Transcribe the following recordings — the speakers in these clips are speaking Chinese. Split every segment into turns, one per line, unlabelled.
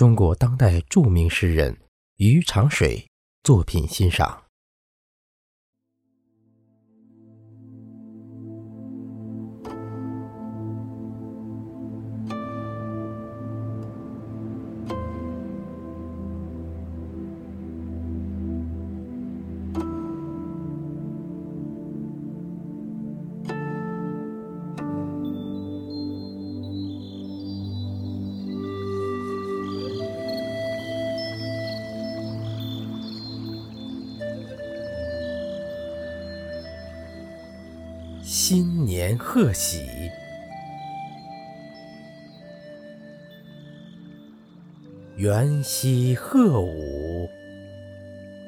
中国当代著名诗人余长水作品欣赏。新年贺喜，元夕贺舞，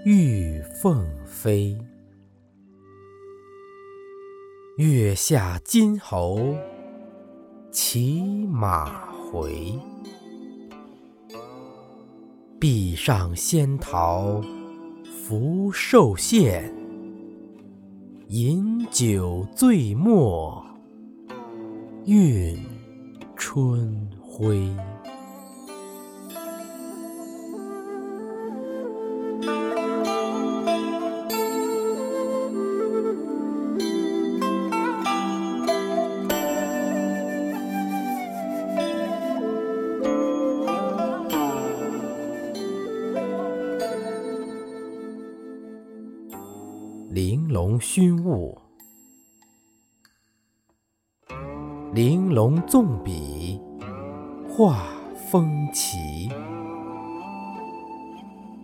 玉凤飞。月下金猴骑马回，壁上仙桃福寿献。饮酒醉没运春晖。玲珑熏雾，玲珑纵笔画风奇，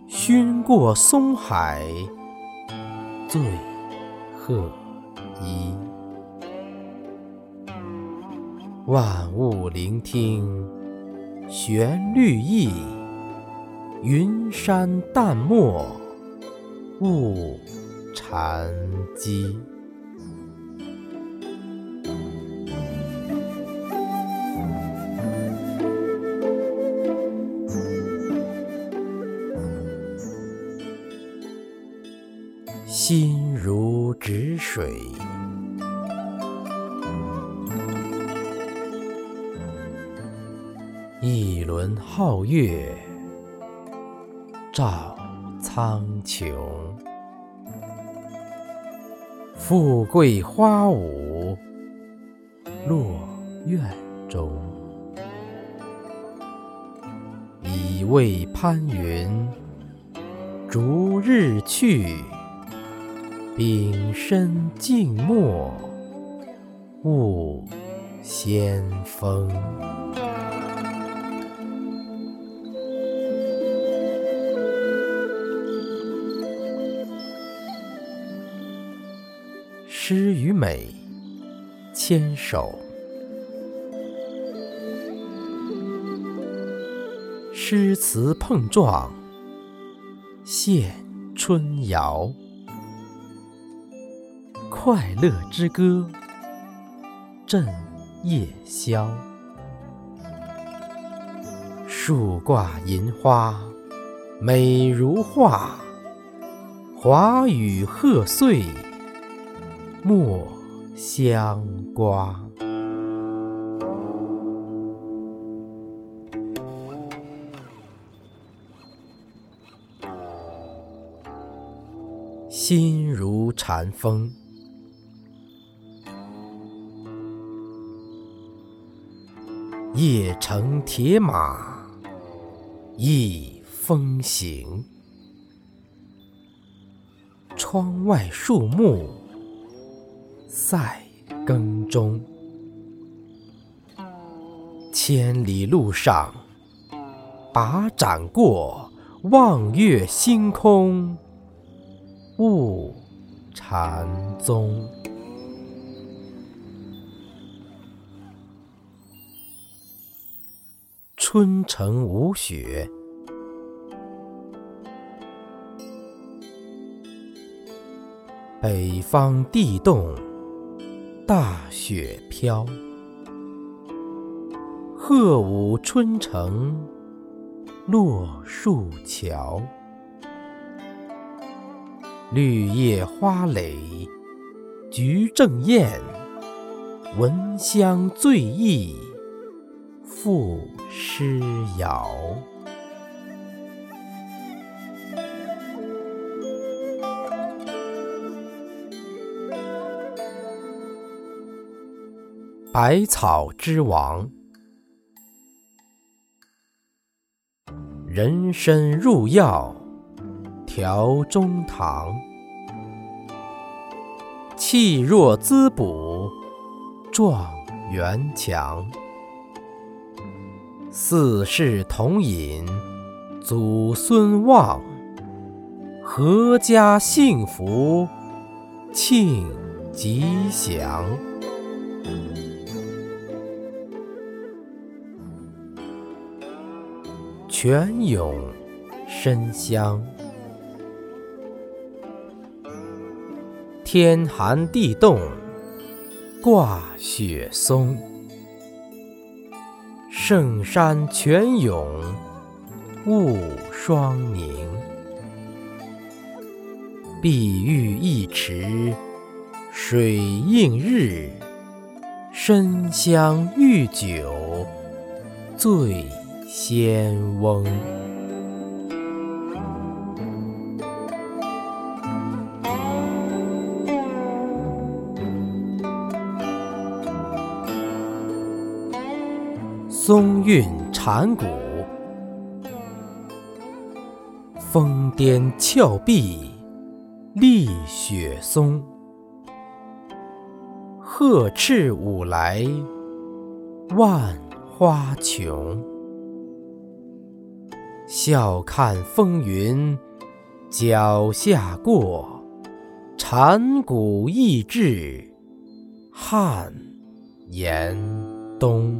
熏过松海醉鹤衣。万物聆听旋律意，云山淡漠雾。禅机，心如止水，一轮皓月照苍穹。富贵花舞落院中，已为攀云逐日去，丙申静默误先锋。诗与美牵手，诗词碰撞献春谣，快乐之歌振夜宵。树挂银花美如画，华语贺岁。莫相瓜，心如禅风，夜乘铁马一风行，窗外树木。在耕中，千里路上，把盏过，望月星空，悟禅宗。春城无雪。北方地冻。大雪飘，鹤舞春城落树桥。绿叶花蕾菊正艳，闻香醉意赋诗谣。百草之王。人参入药，调中堂。气若滋补，壮元强。四世同饮，祖孙旺。阖家幸福，庆吉祥。泉涌参香，天寒地冻挂雪松。圣山泉涌雾霜凝。碧玉一池水映日，参香玉酒醉仙翁。松韵禅鼓，峰巅峭壁。立雪松，鹤翅舞来万花琼。笑看风云脚下过，禅鼓意志汉严冬。